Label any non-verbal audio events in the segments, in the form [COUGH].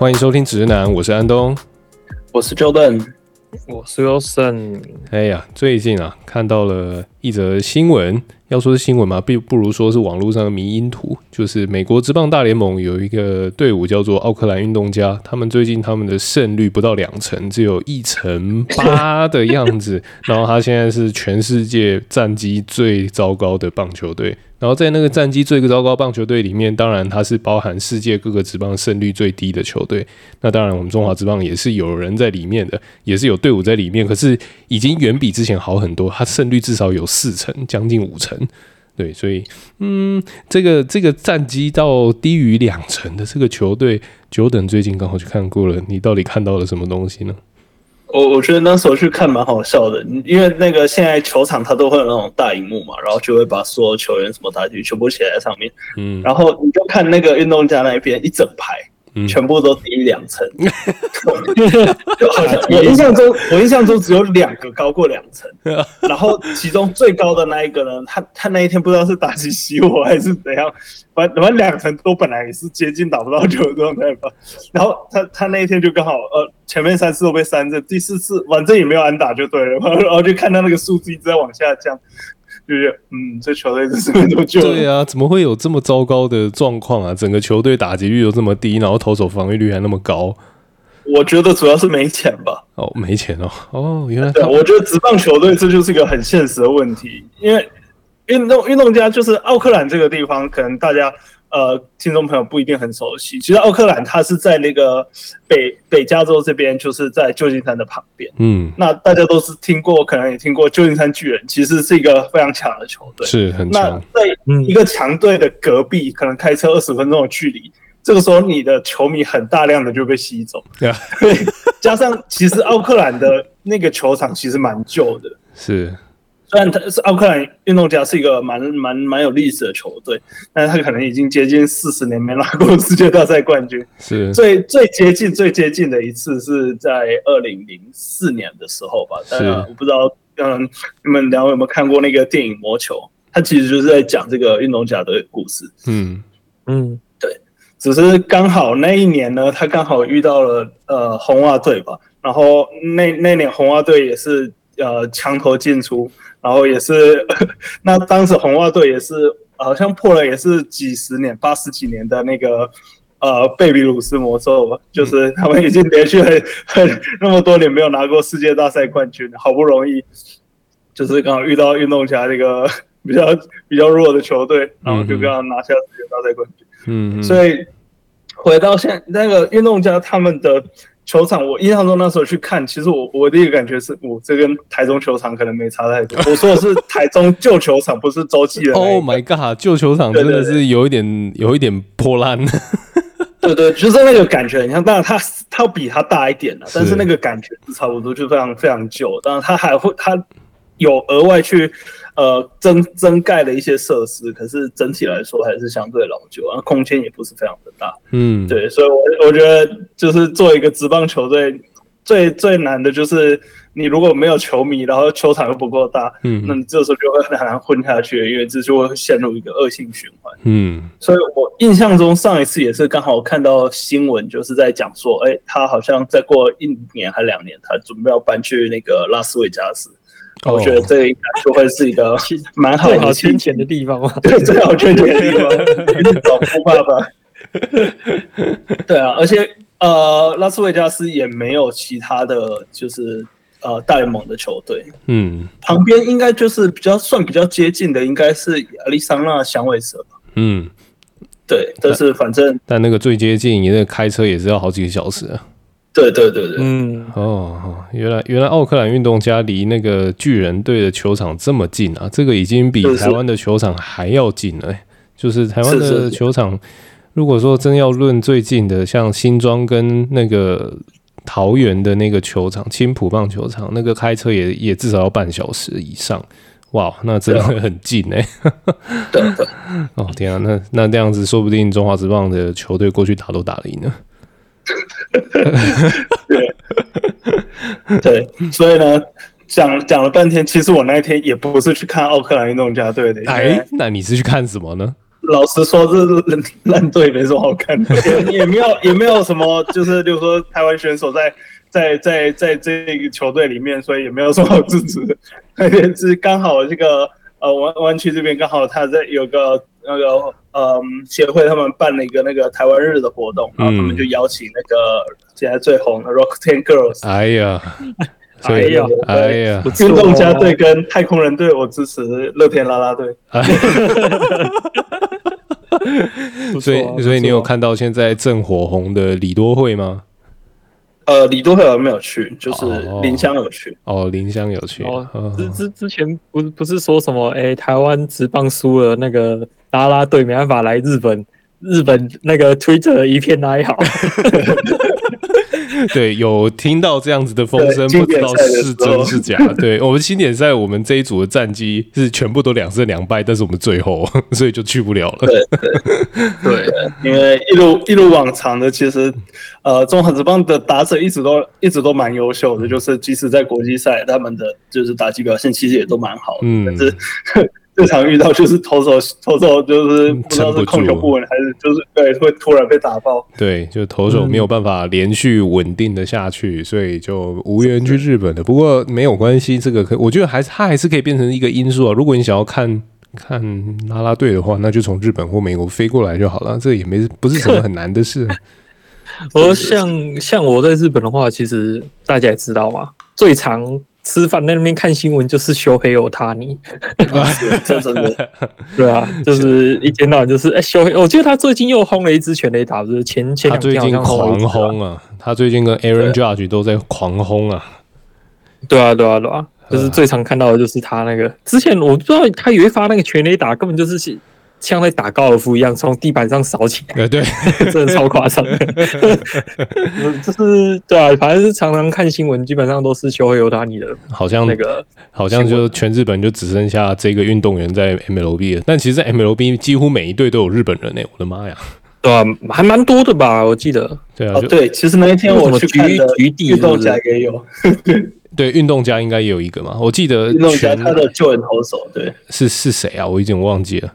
欢迎收听直男，我是安东，我是 Jordan，我是 Wilson。哎呀，最近啊，看到了一则新闻。要说是新闻嘛，不不如说是网络上的迷因图。就是美国职棒大联盟有一个队伍叫做奥克兰运动家，他们最近他们的胜率不到两成，只有一成八的样子。[LAUGHS] 然后他现在是全世界战绩最糟糕的棒球队。然后在那个战绩最糟糕棒球队里面，当然它是包含世界各个职棒胜率最低的球队。那当然，我们中华职棒也是有人在里面的，也是有队伍在里面。可是已经远比之前好很多，它胜率至少有四成，将近五成。对，所以嗯，这个这个战绩到低于两成的这个球队，久等最近刚好去看过了，你到底看到了什么东西呢？我我觉得那时候去看蛮好笑的，因为那个现在球场它都会有那种大荧幕嘛，然后就会把所有球员什么打击全部写在上面，嗯，然后你就看那个运动家那边一整排。全部都低于两层，[LAUGHS] 就好像我印象中，我印象中只有两个高过两层，[LAUGHS] 然后其中最高的那一个呢，他他那一天不知道是打击熄火还是怎样，反反正两层都本来也是接近打不到球的状态吧，然后他他那一天就刚好呃前面三次都被三振，第四次反正也没有安打就对了，然后就看到那个数字一直在往下降。就是，嗯，这球队真是多久？对啊，怎么会有这么糟糕的状况啊？整个球队打击率都这么低，然后投手防御率还那么高。我觉得主要是没钱吧。哦，没钱哦。哦，原来。对，我觉得职棒球队这就是一个很现实的问题，因为运动运动家就是奥克兰这个地方，可能大家。呃，听众朋友不一定很熟悉。其实奥克兰它是在那个北北加州这边，就是在旧金山的旁边。嗯，那大家都是听过，可能也听过旧金山巨人，其实是一个非常强的球队，是很强。那在一个强队的隔壁，可能开车二十分钟的距离，这个时候你的球迷很大量的就被吸走。[LAUGHS] 对啊，加上其实奥克兰的那个球场其实蛮旧的，[LAUGHS] 是。虽然他是奥克兰运动家，是一个蛮蛮蛮有历史的球队，但是他可能已经接近四十年没拿过世界大赛冠军。是最最接近最接近的一次是在二零零四年的时候吧。当然我不知道，嗯，你们两位有没有看过那个电影《魔球》？他其实就是在讲这个运动家的故事。嗯嗯，对。只是刚好那一年呢，他刚好遇到了呃红袜队吧。然后那那年红袜队也是呃墙头进出。然后也是，[LAUGHS] 那当时红袜队也是好像破了，也是几十年、八十几年的那个呃贝比鲁斯魔咒吧，就是他们已经连续很很那么多年没有拿过世界大赛冠军，好不容易就是刚好遇到运动家这个 [LAUGHS] 比较比较弱的球队，然后就刚好拿下世界大赛冠军。嗯，所以回到现那个运动家他们的。球场，我印象中那时候去看，其实我我的一个感觉是，我这跟台中球场可能没差太多。[LAUGHS] 我说的是台中旧球场，不是洲际的。Oh my god，旧球场真的是有一点，对对对，有一点破烂。[LAUGHS] 对，对对，就是那个感觉，你看，当然它它比它大一点了，但是那个感觉是差不多，就非常非常旧。当然它还会，它有额外去。呃，增增盖了一些设施，可是整体来说还是相对老旧，然后空间也不是非常的大。嗯，对，所以我，我我觉得就是做一个职棒球队，最最难的就是你如果没有球迷，然后球场又不够大，嗯，那你这时候就会很难混下去，因为这就会陷入一个恶性循环。嗯，所以我印象中上一次也是刚好看到新闻，就是在讲说，哎，他好像再过一年还两年，他准备要搬去那个拉斯维加斯。我觉得这个应该就会是一个 [LAUGHS] 蛮好的圈钱的地方嘛，[LAUGHS] 对，最好圈钱的地方，[LAUGHS] 找富爸爸。对啊，而且呃，拉斯维加斯也没有其他的就是呃大联盟的球队。嗯，旁边应该就是比较算比较接近的，应该是亚利桑那响尾蛇吧。嗯，对，但是反正但，但那个最接近，你那个开车也是要好几个小时啊。对对对对，嗯，哦，原来原来奥克兰运动家离那个巨人队的球场这么近啊！这个已经比台湾的球场还要近了，欸。就是台湾的球场，如果说真要论最近的，像新庄跟那个桃园的那个球场青浦棒球场，那个开车也也至少要半小时以上。哇，那真的很近哎，欸。对对。[LAUGHS] 哦天啊，那那这样子，说不定中华职棒的球队过去打都打得赢呢。对，[LAUGHS] 对，所以呢，讲讲了半天，其实我那一天也不是去看奥克兰运动家队的。哎，那你是去看什么呢？老实说，这烂烂队没什么好看的，也 [LAUGHS] 也没有也没有什么，就是比如说台湾选手在在在在这个球队里面，所以也没有什么好支持的。[LAUGHS] 是刚好这个呃湾湾区这边刚好他在有个那个嗯协会，他们办了一个那个台湾日的活动，然后他们就邀请那个现在最红的 Rakuten Girls。[LAUGHS] 哎呀。哎呀，哎呀！运动家队跟太空人队，我支持乐天啦啦队。[LAUGHS] 所以，所以你有看到现在正火红的李多惠吗？呃，李多惠我没有去，就是林香有去。哦，林香有去。哦，之之之前不不是说什么？哎，台湾职棒输了，那个啦啦队没办法来日本，日本那个 Twitter 一片哀嚎。[LAUGHS] 对，有听到这样子的风声，不知道是真是假。对，我们经典赛，我们这一组的战绩是全部都两胜两败，但是我们最后，[LAUGHS] 所以就去不了了。对对对，因为一如一如往常的，其实呃，中华职棒的打者一直都一直都蛮优秀的，就是即使在国际赛，他们的就是打击表现其实也都蛮好的，嗯、但是。最常遇到就是投手 [LAUGHS] 投手就是不知道是控球不稳还是就是对会突然被打爆，对，就投手没有办法连续稳定的下去，所以就无缘去日本的。不过没有关系，这个可我觉得还是它还是可以变成一个因素啊。如果你想要看看啦啦队的话，那就从日本或美国飞过来就好了，这也没不是什么很难的事。[LAUGHS] 而像像我在日本的话，其实大家也知道嘛，最常。吃饭在那边看新闻就是修黑欧塔尼，[LAUGHS] 这真的，对啊，就是一天到晚就是哎修黑，我记得他最近又轰了一支全垒打，就是前前两天他最近狂轰啊，他最近跟 Aaron Judge 都在狂轰啊，对啊对啊对啊，就是最常看到的就是他那个，之前我不知道他以为发那个全垒打根本就是。像在打高尔夫一样，从地板上扫起来。对，[LAUGHS] 真的超夸张。[LAUGHS] 就是对啊，反正是常常看新闻，基本上都是修黑欧塔尼的。好像那个，好像就全日本就只剩下这个运动员在 MLB 了。但其实，在 MLB 几乎每一队都有日本人呢。我的妈呀！对啊，还蛮多的吧？我记得。对啊，对，其实那一天我去看的运动家也有。[LAUGHS] 对，运动家应该也有一个嘛？我记得运动家他的救援投手，对，是是谁啊？我已经忘记了。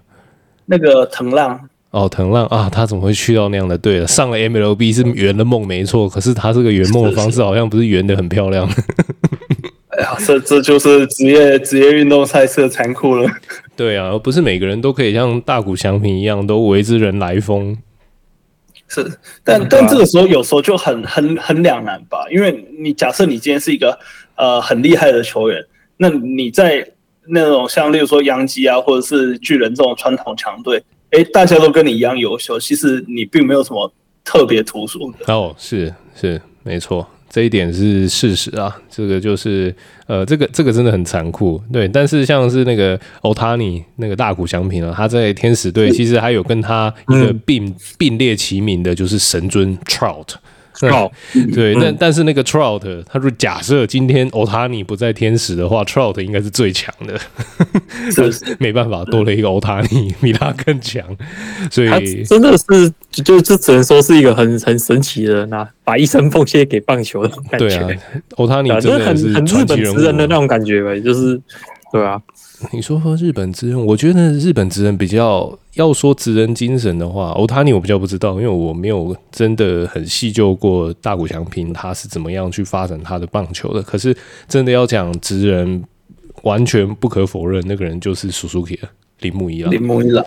那个藤浪哦，藤浪啊，他怎么会去到那样的队了？上了 MLB 是圆了梦没错，可是他这个圆梦的方式好像不是圆的很漂亮。[LAUGHS] 哎呀，这这就是职业职业运动赛事的残酷了。[LAUGHS] 对啊，不是每个人都可以像大谷翔平一样都为之人来疯。是，但但这个时候有时候就很很很两难吧，因为你假设你今天是一个呃很厉害的球员，那你在。那种像例如说洋基啊，或者是巨人这种传统强队，哎，大家都跟你一样优秀，其实你并没有什么特别突出的。哦，是是没错，这一点是事实啊。这个就是呃，这个这个真的很残酷，对。但是像是那个欧塔尼那个大谷翔平啊，他在天使队其实还有跟他一个并、嗯、并列齐名的，就是神尊 Trout。Trout，对，但、嗯、但是那个 Trout，他说假设今天欧塔尼不在天使的话，Trout 应该是最强的，是 [LAUGHS] 是。没办法，多了一个欧塔尼比他更强，所以真的是就就只能说是一个很很神奇的人啊，把一生奉献给棒球的感觉。对啊，欧塔尼真的是很很日本职人的那种感觉呗，就是对啊。你说说日本职人，我觉得日本职人比较要说职人精神的话，欧塔尼我比较不知道，因为我没有真的很细究过大谷翔平他是怎么样去发展他的棒球的。可是真的要讲职人，完全不可否认，那个人就是 Suzuki。铃木一郎，铃木一郎，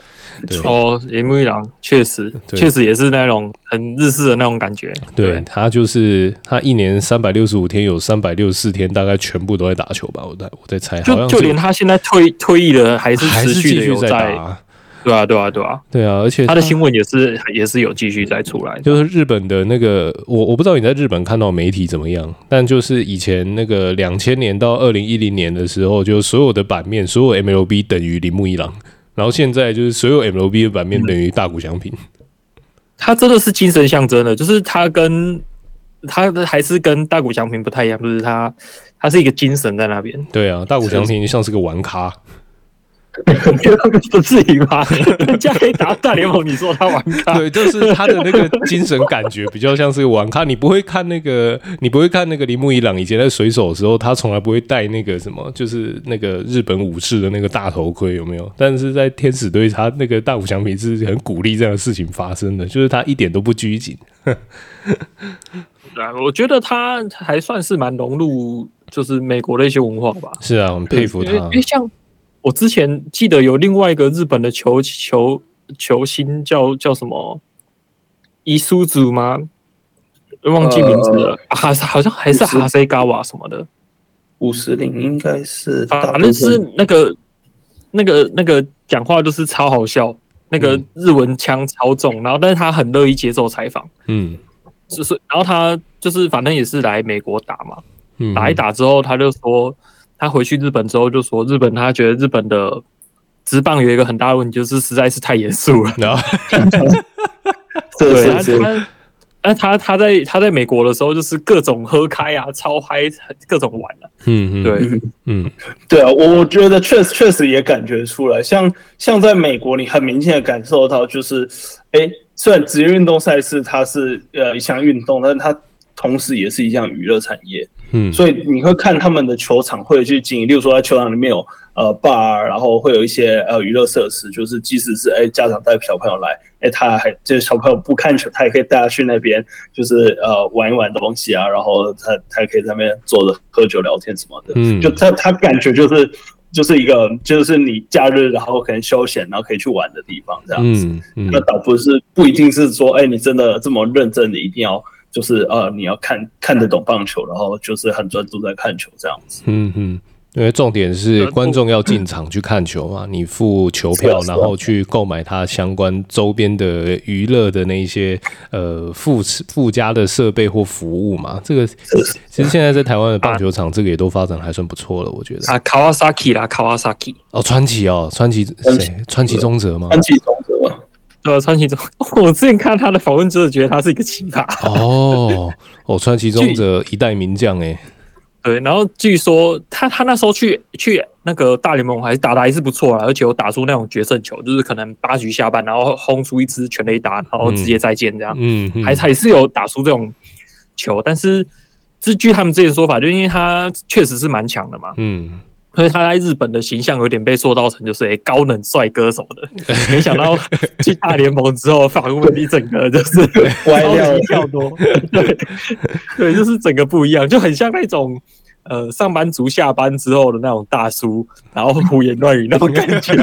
哦，铃木一郎确实，确实也是那种很日式的那种感觉。对，对他就是他一年三百六十五天，有三百六十四天大概全部都在打球吧？我在我在猜，就就连他现在退退役了，还是持续的在打。对啊，对啊，对啊，对啊，而且他，他的新闻也是也是有继续在出来。就是日本的那个，我我不知道你在日本看到媒体怎么样，但就是以前那个两千年到二零一零年的时候，就所有的版面，所有 MLB 等于铃木一郎，然后现在就是所有 MLB 的版面等于大谷翔平。他真的是精神象征的，就是他跟他还是跟大谷翔平不太一样，就是他他是一个精神在那边。对啊，大谷翔平像是个玩咖。不至于吧？人家可以打大联盟，你说他玩咖？对，就是他的那个精神感觉比较像是玩咖。你不会看那个，你不会看那个铃木一朗以前在水手的时候，他从来不会戴那个什么，就是那个日本武士的那个大头盔，有没有？但是在天使队，他那个大谷翔平是很鼓励这样的事情发生的，就是他一点都不拘谨。[LAUGHS] 对啊，我觉得他还算是蛮融入，就是美国的一些文化吧。是啊，我们佩服他。因为像我之前记得有另外一个日本的球球球星叫叫什么伊苏祖吗？忘记名字了，哈、呃，好像还是哈塞嘎瓦什么的。五十铃应该是，反正是那个那个那个讲话就是超好笑，那个日文腔超重，然后但是他很乐意接受采访，嗯。就是，然后他就是反正也是来美国打嘛，嗯、打一打之后，他就说他回去日本之后就说日本他觉得日本的职棒有一个很大的问题，就是实在是太严肃了。然后，[LAUGHS] 对，他他他他在他在美国的时候就是各种喝开啊，超嗨，各种玩啊。嗯嗯，对，嗯，对啊，我我觉得确实确实也感觉出来，像像在美国，你很明显的感受到就是，哎。虽然职业运动赛事它是呃一项运动，但是它同时也是一项娱乐产业。嗯，所以你会看他们的球场会去经营，例如说在球场里面有呃 bar，然后会有一些呃娱乐设施，就是即使是哎、欸、家长带小朋友来，哎、欸、他还就是小朋友不看球，他也可以带他去那边，就是呃玩一玩东西啊，然后他他也可以在那边坐着喝酒聊天什么的。嗯，就他他感觉就是。就是一个，就是你假日然后可能休闲，然后可以去玩的地方，这样子。嗯嗯、那倒不是不一定是说，哎、欸，你真的这么认真你，一定要就是呃，你要看看得懂棒球，然后就是很专注在看球这样子。嗯嗯。因为重点是观众要进场去看球嘛，[LAUGHS] 你付球票，然后去购买它相关周边的娱乐的那一些呃附附加的设备或服务嘛。这个其实现在在台湾的棒球场，这个也都发展还算不错了，我觉得。啊，卡瓦萨基啦，卡瓦萨基。哦，川崎哦，川崎谁？川崎宗则吗？川崎宗则。对啊，川崎中。[LAUGHS] 我之前看他的访问，真的觉得他是一个奇葩。哦哦，川崎中者一代名将哎。[LAUGHS] 对，然后据说他他那时候去去那个大联盟还是打的还是不错啊，而且有打出那种决胜球，就是可能八局下半，然后轰出一支全垒打，然后直接再见这样，嗯，嗯还还是有打出这种球，但是这据他们之前说法，就因为他确实是蛮强的嘛，嗯。所以他在日本的形象有点被塑造成就是诶高冷帅哥什么的，没想到去大联盟之后反问一整个就是 [LAUGHS] 歪掉跳多，对对，就是整个不一样，就很像那种呃上班族下班之后的那种大叔，然后胡言乱语那种感觉，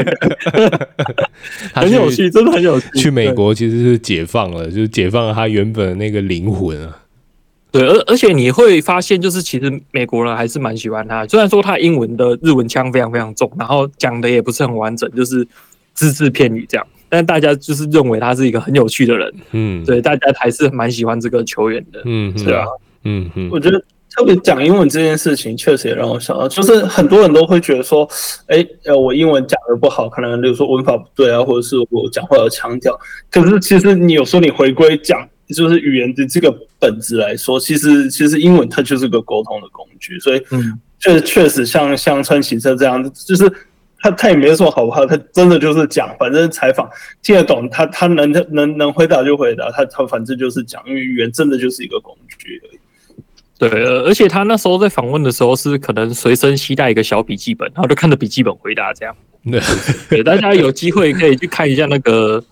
[LAUGHS] 很有趣，真的很有趣。去美国其实是解放了，就是解放了他原本的那个灵魂啊。对，而而且你会发现，就是其实美国人还是蛮喜欢他。虽然说他英文的日文腔非常非常重，然后讲的也不是很完整，就是只字片语这样，但大家就是认为他是一个很有趣的人。嗯，对，大家还是蛮喜欢这个球员的。嗯，对啊，嗯嗯，我觉得特别讲英文这件事情，确实也让我想到，就是很多人都会觉得说，哎，呃，我英文讲的不好，可能比如说文法不对啊，或者是我讲话有腔调。可是其实你有时候你回归讲。就是语言的这个本质来说，其实其实英文它就是个沟通的工具，所以确确实像像川崎这样，就是他他也没说好不好，他真的就是讲，反正采访听得懂，他他能能能回答就回答，他他反正就是讲，因为语言真的就是一个工具而已。对，而且他那时候在访问的时候是可能随身携带一个小笔记本，然后就看着笔记本回答这样。对，大家有机会可以去看一下那个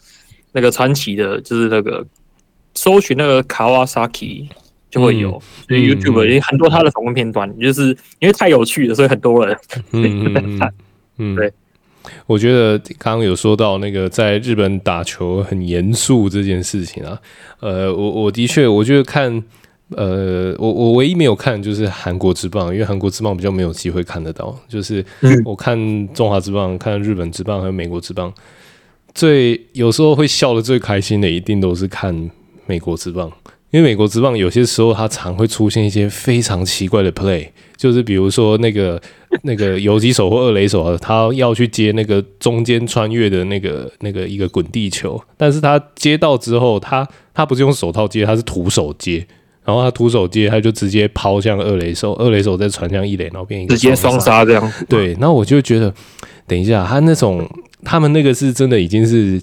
那个传奇的，就是那个。搜寻那个 Kawasaki 就会有，所以 YouTube 也很多他的访问片段，就是因为太有趣了，所以很多人嗯嗯嗯 [LAUGHS] 对。我觉得刚刚有说到那个在日本打球很严肃这件事情啊，呃，我我的确我觉得看，呃，我我唯一没有看就是韩国之棒，因为韩国之棒比较没有机会看得到，就是我看中华之棒、看日本之棒还有美国之棒，最有时候会笑的最开心的一定都是看。美国职棒，因为美国职棒有些时候它常会出现一些非常奇怪的 play，就是比如说那个 [LAUGHS] 那个游击手或二垒手，他要去接那个中间穿越的那个那个一个滚地球，但是他接到之后，他他不是用手套接，他是徒手接，然后他徒手接，他就直接抛向二垒手，二垒手再传向一垒，然后变一个直接双杀这样。对，那我就觉得，等一下，他那种他们那个是真的已经是。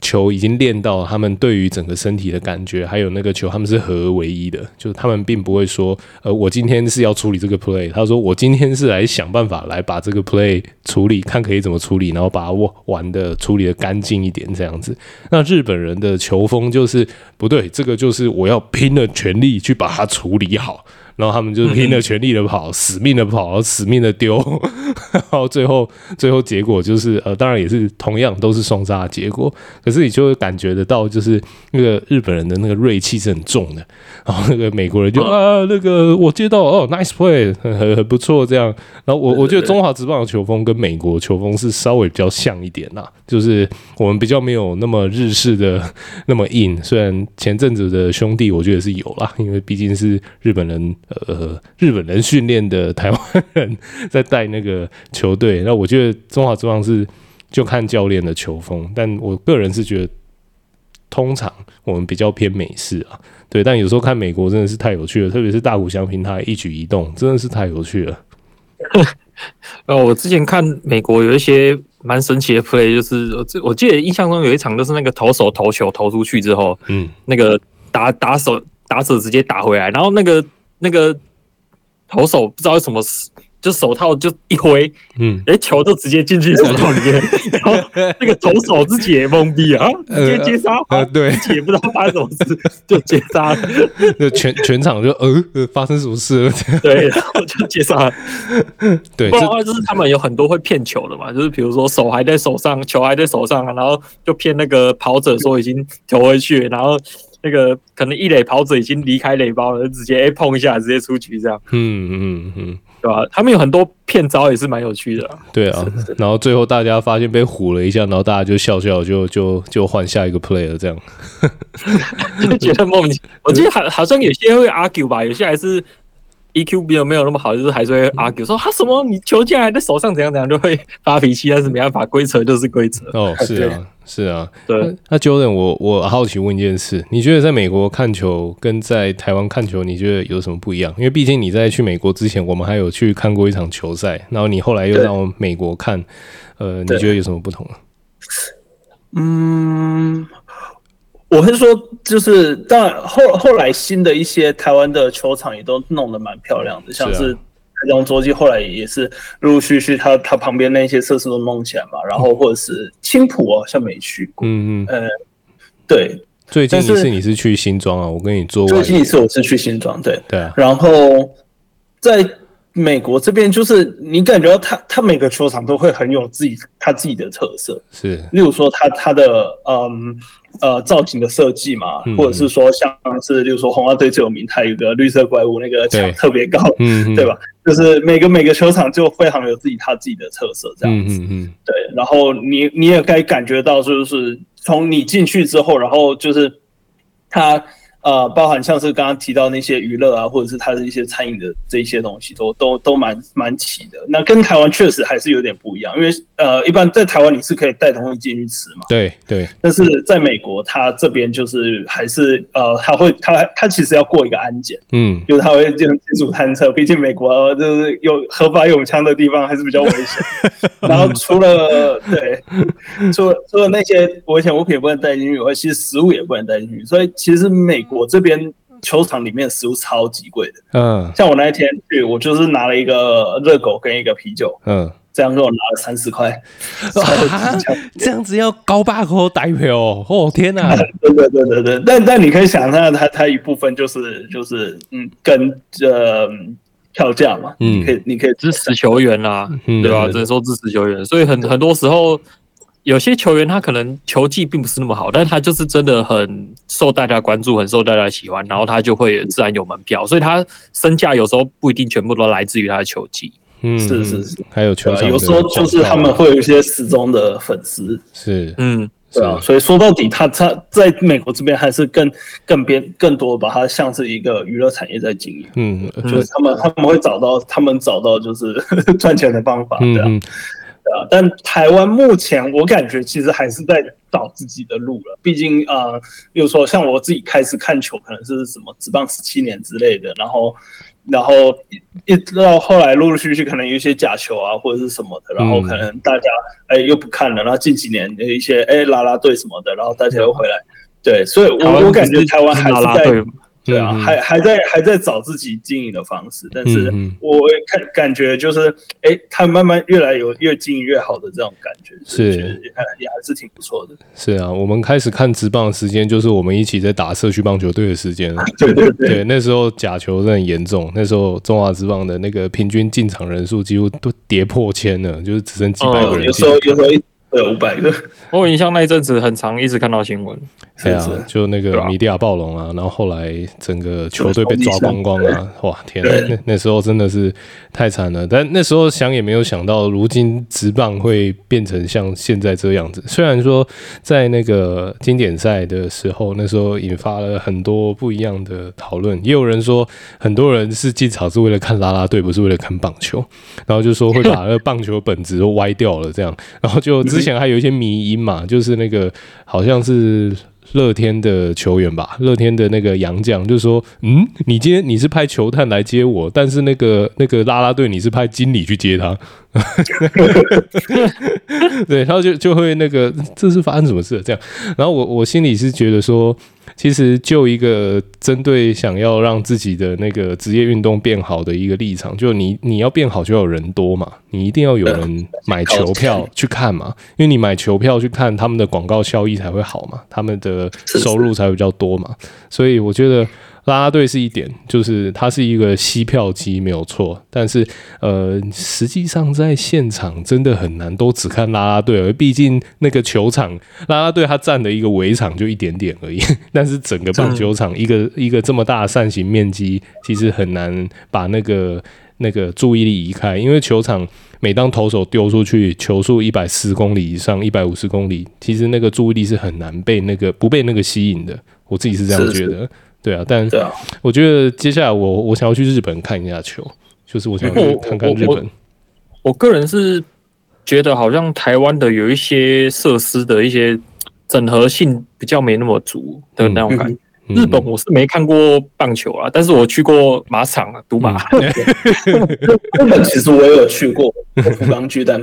球已经练到他们对于整个身体的感觉，还有那个球，他们是合而为一的。就是他们并不会说，呃，我今天是要处理这个 play，他说我今天是来想办法来把这个 play 处理，看可以怎么处理，然后把我玩的处理的干净一点这样子。那日本人的球风就是不对，这个就是我要拼了全力去把它处理好。然后他们就拼了全力的跑，嗯、死命的跑，死命的丢，[LAUGHS] 然后最后最后结果就是呃，当然也是同样都是双杀的结果。可是你就会感觉得到，就是那个日本人的那个锐气是很重的。然后那个美国人就啊，那个我接到哦，nice play，很很不错这样。然后我我觉得中华职棒的球风跟美国球风是稍微比较像一点啦，就是我们比较没有那么日式的那么硬。虽然前阵子的兄弟我觉得是有啦，因为毕竟是日本人。呃，日本人训练的台湾人在带那个球队，那我觉得中华职棒是就看教练的球风，但我个人是觉得，通常我们比较偏美式啊，对，但有时候看美国真的是太有趣了，特别是大谷翔平他一举一动真的是太有趣了。[LAUGHS] 呃，我之前看美国有一些蛮神奇的 play，就是我我记得印象中有一场就是那个投手投球投出去之后，嗯，那个打打手打手直接打回来，然后那个。那个投手不知道为什么，就手套就一挥，嗯，哎，球就直接进去手套里面，[LAUGHS] 然后那个投手自己也懵逼啊，直接接杀，呃，对，也不知道发生什么事，[LAUGHS] 就接杀了，[LAUGHS] 就全全场就呃，发生什么事了？对，然后就接杀了，对，不然的话就是他们有很多会骗球的嘛，就是比如说手还在手上，球还在手上，然后就骗那个跑者说已经投回去，然后。那个可能一垒跑者已经离开垒包了，直接、欸、碰一下，直接出局这样。嗯嗯嗯，对吧？他们有很多骗招也是蛮有趣的。对啊，是是然后最后大家发现被唬了一下，然后大家就笑笑就，就就就换下一个 play 了，这样。就 [LAUGHS] [LAUGHS] 觉得莫名其妙。我记得好好像有些会 argue 吧，有些还是。EQ 比较没有那么好，就是还是会 argue 说他什么你球竟然还在手上怎样怎样，就会发脾气，但是没办法，规则就是规则。哦，[LAUGHS] 是啊，是啊，对。那 Jordan，我我好奇问一件事，你觉得在美国看球跟在台湾看球，你觉得有什么不一样？因为毕竟你在去美国之前，我们还有去看过一场球赛，然后你后来又到美国看，呃，你觉得有什么不同？嗯。我是说，就是当然后后来新的一些台湾的球场也都弄得蛮漂亮的，像是台中洲际后来也是陆陆续续，它它旁边那些设施都弄起来嘛，然后或者是青浦哦，像没去过，嗯嗯，呃，对，最近一次你是去新庄啊？我跟你做最近一次我是去新庄，对。对啊，然后在。美国这边就是你感觉到他他每个球场都会很有自己他自己的特色，是，例如说他他的嗯呃造型的设计嘛，嗯、或者是说像是例如说红袜队最有名，他有个绿色怪物那个墙特别高，嗯，对吧？就是每个每个球场就非常有自己他自己的特色这样子，嗯嗯，对。然后你你也该感觉到就是从你进去之后，然后就是他。呃，包含像是刚刚提到那些娱乐啊，或者是它的一些餐饮的这一些东西都，都都都蛮蛮齐的。那跟台湾确实还是有点不一样，因为呃，一般在台湾你是可以带东西进去吃嘛。对对。但是在美国，他这边就是还是呃，它会它它其实要过一个安检，嗯，就是它会进行金属探测。毕竟美国就是有合法有枪的地方还是比较危险。然后除了对，除了除了那些危险物品不能带进去以外，其实食物也不能带进去。所以其实美国。我这边球场里面食物超级贵的，嗯，像我那一天去，我就是拿了一个热狗跟一个啤酒，嗯，这样给我拿了三十块，[LAUGHS] 这样子要高八口代票哦，天哪、[LAUGHS] 啊！对对对对对，但但你可以想象，它它一部分就是就是嗯，跟呃票价嘛，嗯，可以你可以支持球员啦，嗯、对吧？只能说支持球员，所以很很多时候。有些球员他可能球技并不是那么好，但是他就是真的很受大家关注，很受大家喜欢，然后他就会自然有门票，所以他身价有时候不一定全部都来自于他的球技。嗯，是是是，还有球场，有时候就是他们会有一些死忠的粉丝。是，嗯，对啊，所以说到底他，他他在美国这边还是更更边更多把它像是一个娱乐产业在经营。嗯，就是他们他们会找到他们找到就是 [LAUGHS] 赚钱的方法。对啊。啊但台湾目前我感觉其实还是在找自己的路了。毕竟呃，比如说像我自己开始看球，可能是什么职棒十七年之类的，然后然后一直到后来陆陆续续可能有一些假球啊或者是什么的，然后可能大家哎又不看了，然后近几年的一些哎啦啦队什么的，然后大家又回来，对，所以我我感觉台湾还是在。对啊，还还在还在找自己经营的方式，但是我看感觉就是，哎，他慢慢越来有越经营越好的这种感觉，是也还是挺不错的。是啊，我们开始看职棒的时间，就是我们一起在打社区棒球队的时间了。[LAUGHS] 对对对，对，那时候假球是很严重，那时候中华职棒的那个平均进场人数几乎都跌破千了，就是只剩几百个人。有时候有时候对，五百个。[LAUGHS] 我有印象那一阵子很长，一直看到新闻。对啊，就那个米迪亚暴龙啊，然后后来整个球队被抓光光啊，哇天哪，那那时候真的是太惨了。但那时候想也没有想到，如今直棒会变成像现在这样子。虽然说在那个经典赛的时候，那时候引发了很多不一样的讨论，也有人说很多人是进场是为了看啦啦队，不是为了看棒球，然后就说会把那个棒球本质都歪掉了这样。然后就之前前还有一些迷因嘛，就是那个好像是。乐天的球员吧，乐天的那个杨将就说：“嗯，你今天你是派球探来接我，但是那个那个拉拉队你是派经理去接他。[LAUGHS] ”对，然后就就会那个这是发生什么事这样，然后我我心里是觉得说。其实就一个针对想要让自己的那个职业运动变好的一个立场，就你你要变好就要有人多嘛，你一定要有人买球票去看嘛，因为你买球票去看他们的广告效益才会好嘛，他们的收入才会比较多嘛，所以我觉得。啦啦队是一点，就是它是一个吸票机，没有错。但是，呃，实际上在现场真的很难都只看拉拉队，而毕竟那个球场拉拉队它占的一个围场就一点点而已。[LAUGHS] 但是整个棒球场一个一个这么大的扇形面积，其实很难把那个那个注意力移开。因为球场每当投手丢出去，球速一百四公里以上，一百五十公里，其实那个注意力是很难被那个不被那个吸引的。我自己是这样觉得。对啊，但我觉得接下来我我想要去日本看一下球，就是我想要去看看日本。我，我，我，我个人是觉得好像台湾的有一些设施的一些整合性比较没那么足的那种感觉。日本我是没看过棒球啊，但是我去过马场啊，赌马。嗯、日本其实我也有去过福冈巨蛋。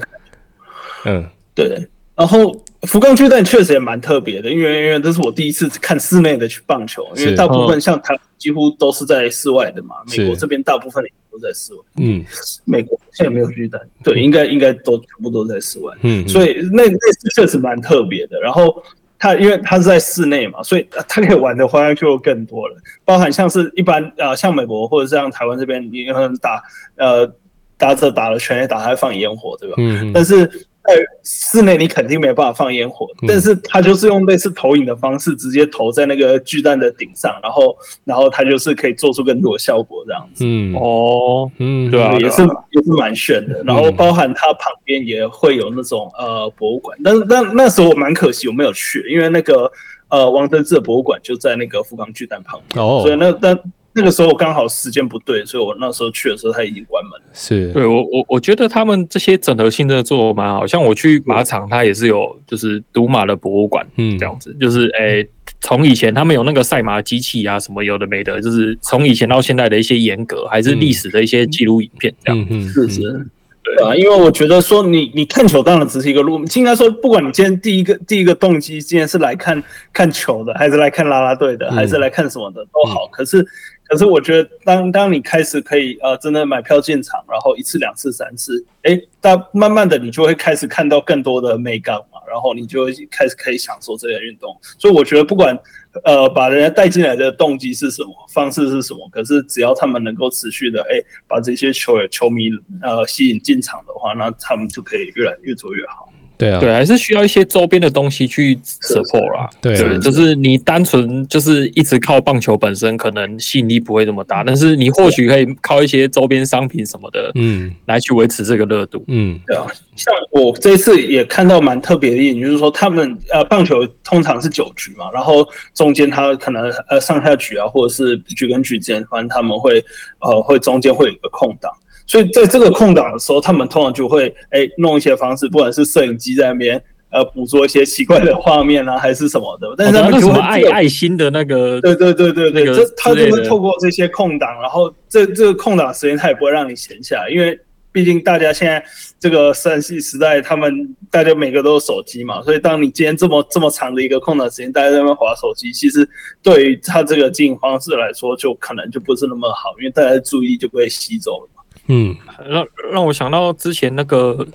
嗯，对。然后福冈巨蛋确实也蛮特别的，因为因为这是我第一次看室内的去棒球，因为大部分像台几乎都是在室外的嘛，美国这边大部分都在室外。嗯，美国现在没有巨蛋，对，应该应该都全部都在室外。嗯，所以那那次确实蛮特别的。然后他因为他是在室内嘛，所以他可以玩的花样就更多了，包含像是一般呃像美国或者是像台湾这边，你可能打呃打着打了拳也打还放烟火，对吧？嗯，但是。在室内你肯定没办法放烟火，但是他就是用类似投影的方式，直接投在那个巨蛋的顶上，然后，然后他就是可以做出更多的效果这样子。嗯，哦，嗯，对啊，也是也是蛮炫的。然后包含它旁边也会有那种呃博物馆，但是但那时候我蛮可惜我没有去，因为那个呃王贞治的博物馆就在那个福冈巨蛋旁边，哦，所以那但。那个时候我刚好时间不对，所以我那时候去的时候他已经关门了。是，对我我我觉得他们这些整合性真的做蛮好，像我去马场，他也是有就是赌马的博物馆，嗯，这样子，就是诶，从以前他们有那个赛马机器啊，什么有的没的，就是从以前到现在的一些严格，还是历史的一些记录影片，这样，嗯，是是。对啊，因为我觉得说你你看球当然只是一个路，应该说不管你今天第一个第一个动机今天是来看看球的，还是来看啦啦队的，还是来看什么的都好，可是。可是我觉得当，当你开始可以呃，真的买票进场，然后一次、两次、三次，哎，但慢慢的你就会开始看到更多的美感嘛，然后你就开始可以享受这个运动。所以我觉得，不管呃把人家带进来的动机是什么，方式是什么，可是只要他们能够持续的哎把这些球员球迷呃吸引进场的话，那他们就可以越来越做越好。对啊，对，还是需要一些周边的东西去 support 啦。对，就是你单纯就是一直靠棒球本身，可能吸引力不会那么大。但是你或许可以靠一些周边商品什么的，嗯，来去维持这个热度。嗯，对啊。像我这次也看到蛮特别的一点，就是说他们呃棒球通常是九局嘛，然后中间他可能呃上下局啊，或者是局跟局之间，反正他们会呃会中间会有一个空档。所以在这个空档的时候，他们通常就会哎弄一些方式，不管是摄影机在那边呃捕捉一些奇怪的画面啊，还是什么的。但是他们什么爱爱心的那个，对对对对对，这他就会透过这些空档，然后这这个空档时间他也不会让你闲下来，因为。毕竟大家现在这个三 C 时代，他们大家每个都有手机嘛，所以当你今天这么这么长的一个空档时间，大家在那边滑手机，其实对于他这个经营方式来说，就可能就不是那么好，因为大家的注意就被吸走了嘛。嗯，让让我想到之前那个，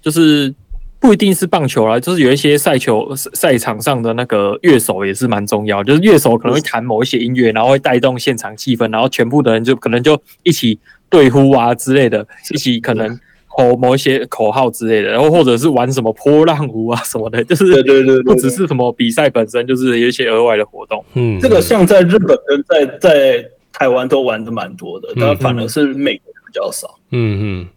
就是不一定是棒球啦，就是有一些赛球赛场上的那个乐手也是蛮重要，就是乐手可能会弹某一些音乐，然后会带动现场气氛，然后全部的人就可能就一起。对呼啊之类的，一起可能吼某一些口号之类的，然后或者是玩什么波浪舞啊什么的，就是对对对，不只是什么比赛本身，就是有一些额外的活动。嗯，这个像在日本跟在在台湾都玩的蛮多的，但反而是美国比较少。嗯嗯，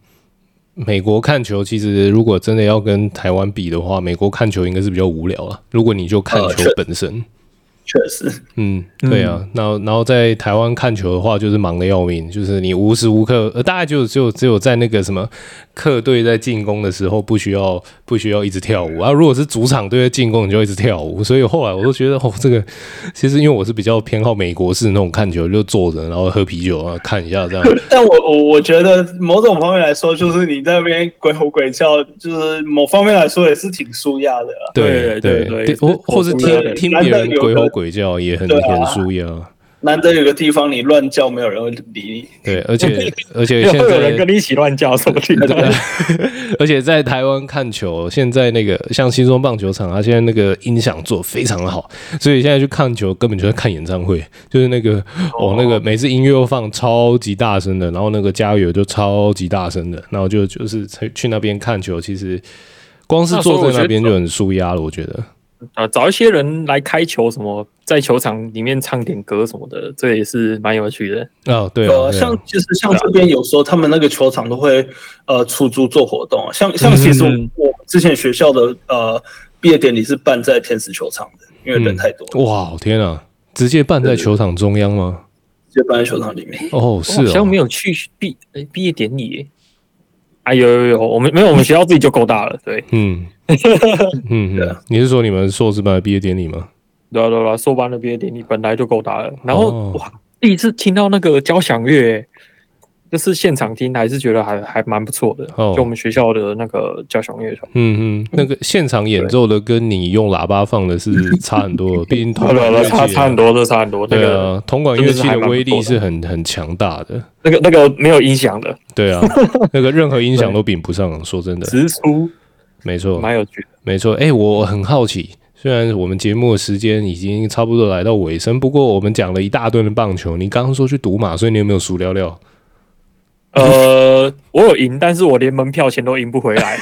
美国看球其实如果真的要跟台湾比的话，美国看球应该是比较无聊了。如果你就看球本身。确实，嗯，对啊，然后然后在台湾看球的话，就是忙得要命，就是你无时无刻，呃，大概就只有只有在那个什么客队在进攻的时候，不需要不需要一直跳舞啊。如果是主场队在进攻，你就一直跳舞。所以后来我都觉得，哦，这个其实因为我是比较偏好美国式那种看球，就坐着然后喝啤酒啊看一下这样。[LAUGHS] 但我我我觉得某种方面来说，就是你在那边鬼吼鬼叫，就是某方面来说也是挺舒压的。对对对，或或是听听别人鬼吼。鬼叫也很很舒压，难得有个地方你乱叫，没有人会理你。对，而且 [LAUGHS] 而且现在有人跟你一起乱叫，什么听的？[LAUGHS] 而且在台湾看球，现在那个像新庄棒球场，它现在那个音响做非常的好，所以现在去看球根本就在看演唱会，就是那个哦，那个每次音乐又放超级大声的，然后那个加油就超级大声的，然后就就是去那边看球，其实光是坐在那边就很舒压了，我觉得。啊，找一些人来开球，什么在球场里面唱点歌什么的，这也是蛮有趣的。哦，对、啊，呃，像其实像这边有时候他们那个球场都会呃出租做活动，像像其实我之前学校的呃毕业典礼是办在天使球场的，因为人太多。嗯、哇，天啊，直接办在球场中央吗？直接办在球场里面。哦，是哦，好像没有去毕毕业典礼。哎，有有有，我们没有，我们学校自己就够大了。对，嗯。[LAUGHS] 嗯，你是说你们硕士班的毕业典礼吗？对啊，对啊，硕班的毕业典礼本来就够大了。然后、哦、哇，第一次听到那个交响乐，就是现场听，还是觉得还还蛮不错的。哦，就我们学校的那个交响乐团，嗯嗯，那个现场演奏的跟你用喇叭放的是差很多，毕竟同对差差很多，这差很多。对啊，铜管乐器的威力是很很强大的。那个那个没有音响的，对啊，[LAUGHS] 那个任何音响都比不上。说真的，直出。没错，蛮有趣的。没错，哎、欸，我很好奇，虽然我们节目的时间已经差不多来到尾声，不过我们讲了一大堆的棒球。你刚刚说去赌马，所以你有没有输了了？呃，我有赢，但是我连门票钱都赢不回来。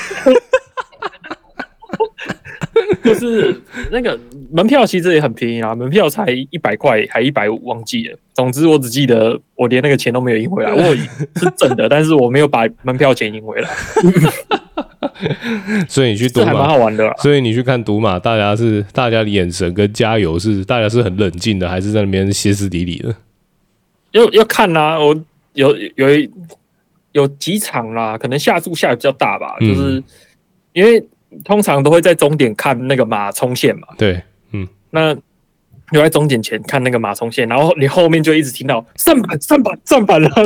就是那个门票其实也很便宜啊，门票才一百块，还一百五，忘记了。总之我只记得我连那个钱都没有赢回来。我有赢是真的，但是我没有把门票钱赢回来。[LAUGHS] 所以你去赌马还蛮好玩的啦。所以你去看赌马，大家是大家的眼神跟加油是大家是很冷静的，还是在那边歇斯底里的？要要看呐、啊，我有有有，有几场啦，可能下注下的比较大吧，嗯、就是因为通常都会在终点看那个马冲线嘛。对，嗯，那你在终点前看那个马冲线，然后你后面就一直听到上板上板上板了。[LAUGHS]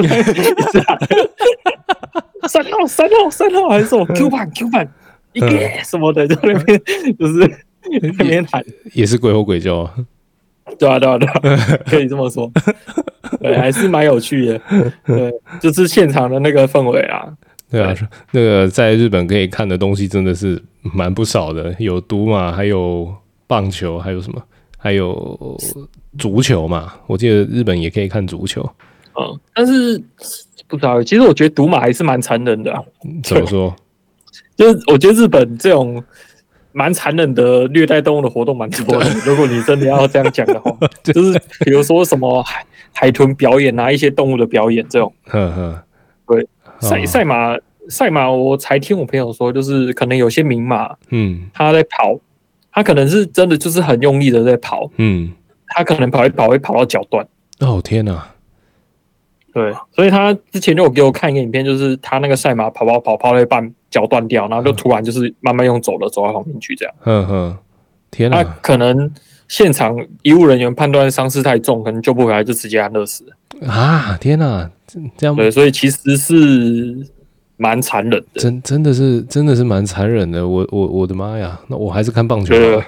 三号，三号，三号，还是什么？[LAUGHS] Q 板 Q 板，一个什么的，在那边就是那边喊，也是鬼吼鬼叫啊，[LAUGHS] 对啊，对啊，对啊，可以这么说，[LAUGHS] 对，还是蛮有趣的，对，就是现场的那个氛围啊，对啊，那个在日本可以看的东西真的是蛮不少的，有赌马，还有棒球，还有什么，还有足球嘛，我记得日本也可以看足球，嗯，但是。不知道，其实我觉得赌马还是蛮残忍的啊。怎么说？[LAUGHS] 就是我觉得日本这种蛮残忍的虐待动物的活动蛮多的。[LAUGHS] 如果你真的要这样讲的话，[LAUGHS] 就是比如说什么海海豚表演啊，一些动物的表演这种。呵呵，对，赛赛马赛马，我才听我朋友说，就是可能有些名马，嗯，他在跑，他可能是真的就是很用力的在跑，嗯，他可能跑一跑会跑到脚断。哦天哪！对，所以他之前就有给我看一个影片，就是他那个赛马跑跑跑跑了一半脚断掉，然后就突然就是慢慢用走了走到旁边去这样。嗯哼，天哪！他可能现场医务人员判断伤势太重，可能救不回来，就直接安乐死。啊，天哪！这样对，所以其实是蛮残忍的，真真的是真的是蛮残忍的。我我我的妈呀！那我还是看棒球吧。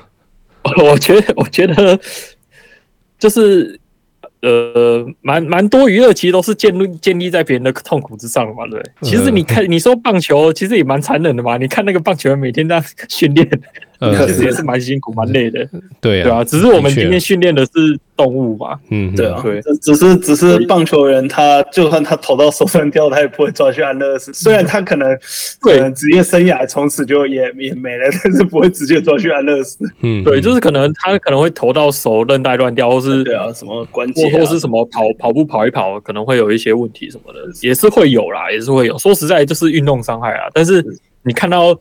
[LAUGHS] 我觉得我觉得就是。呃，蛮蛮多娱乐，其实都是建立建立在别人的痛苦之上嘛，对。其实你看，你说棒球，其实也蛮残忍的嘛。你看那个棒球员每天在训练。呃，[LAUGHS] 也是蛮辛苦、蛮累的，对对啊。只是我们今天训练的是动物嘛，嗯，对啊，对，只是只是棒球人，他就算他投到手上掉，他也不会抓去安乐死。虽然他可能可能职业生涯从此就也 [LAUGHS] 也没了，但是不会直接抓去安乐死。嗯，对，就是可能他可能会投到手韧带乱掉，或是对啊，什么关节，或是什么跑跑步跑一跑，可能会有一些问题什么的，也是会有啦，也是会有。说实在，就是运动伤害啊。但是你看到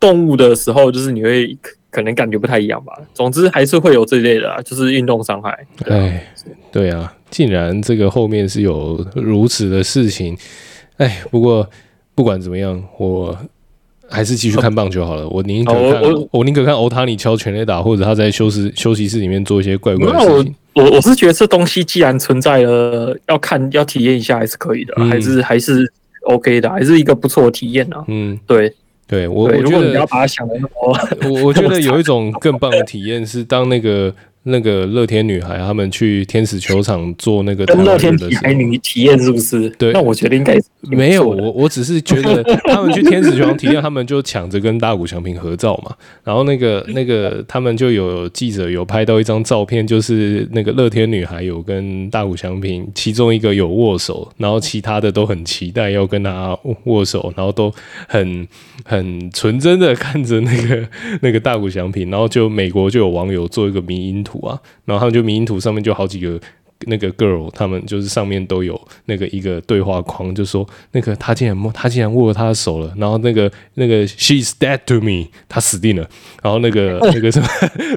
动物的时候，就是你会。可能感觉不太一样吧。总之还是会有这类的，就是运动伤害。哎，对啊，竟然这个后面是有如此的事情。哎，不过不管怎么样，我还是继续看棒球好了。我宁可看，我我宁可看欧塔尼敲全垒打，或者他在休息休息室里面做一些怪怪的事情。我我是觉得这东西既然存在了，要看要体验一下还是可以的，还是还是 OK 的，还是一个不错的体验啊。嗯，对。对我，我觉得你要把它想的那么，我我觉得有一种更棒的体验是，当那个那个乐天女孩他们去天使球场做那个跟乐天女孩女体验是不是？对，那我觉得应该没有，我我只是觉得 [LAUGHS] 他们去天使球场体验，他们就抢着跟大谷翔平合照嘛。然后那个 [LAUGHS] 那个他们就有记者有拍到一张照片，就是那个乐天女孩有跟大谷翔平其中一个有握手，然后其他的都很期待要跟他握手，然后都很。很纯真的看着那个那个大谷翔平，然后就美国就有网友做一个迷因图啊，然后他们就迷因图上面就好几个。那个 girl，他们就是上面都有那个一个对话框，就说那个他竟然摸，他竟然握了他的手了，然后那个那个 she's dead to me，他死定了。然后那个 [LAUGHS] 那个什么，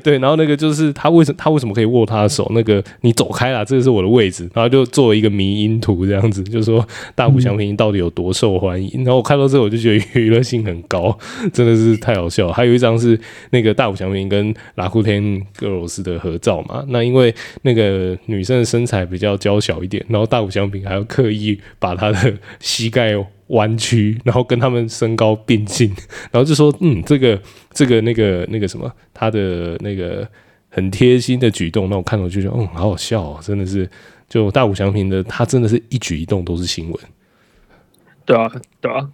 对，然后那个就是他为什么他为什么可以握他的手？那个你走开啦，这个是我的位置。然后就做了一个迷因图这样子，就说大谷翔平到底有多受欢迎。然后我看到这个，我就觉得娱乐性很高，真的是太好笑了。还有一张是那个大谷翔平跟拉库天 girls 的合照嘛，那因为那个女生的。身材比较娇小一点，然后大谷翔平还要刻意把他的膝盖弯曲，然后跟他们身高并进，然后就说：“嗯，这个这个那个那个什么，他的那个很贴心的举动。”那我看到就觉得，嗯，好好笑哦，真的是，就大谷翔平的他真的是一举一动都是新闻。对啊，对啊，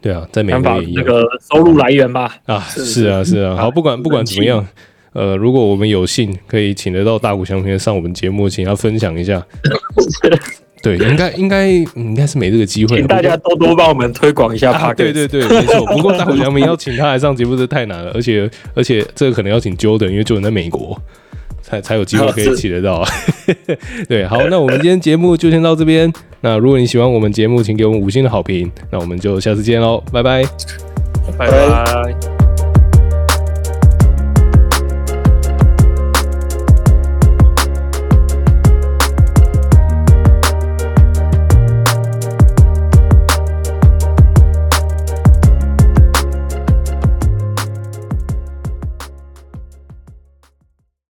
对啊，在美国那个收入来源吧？啊，是啊，是啊。好，不管不管怎么样。呃，如果我们有幸可以请得到大谷翔平上我们节目，请他分享一下。[LAUGHS] 对，应该应该应该是没这个机会，请大家多多帮我们推广一下。啊，对对对，没错。不过大谷翔平要请他来上节目，这太难了，而且而且这个可能要请 Jordan，因为 Jordan 在美国，才才有机会可以请得到。[LAUGHS] 对，好，那我们今天节目就先到这边。那如果你喜欢我们节目，请给我们五星的好评。那我们就下次见喽，拜拜，拜拜。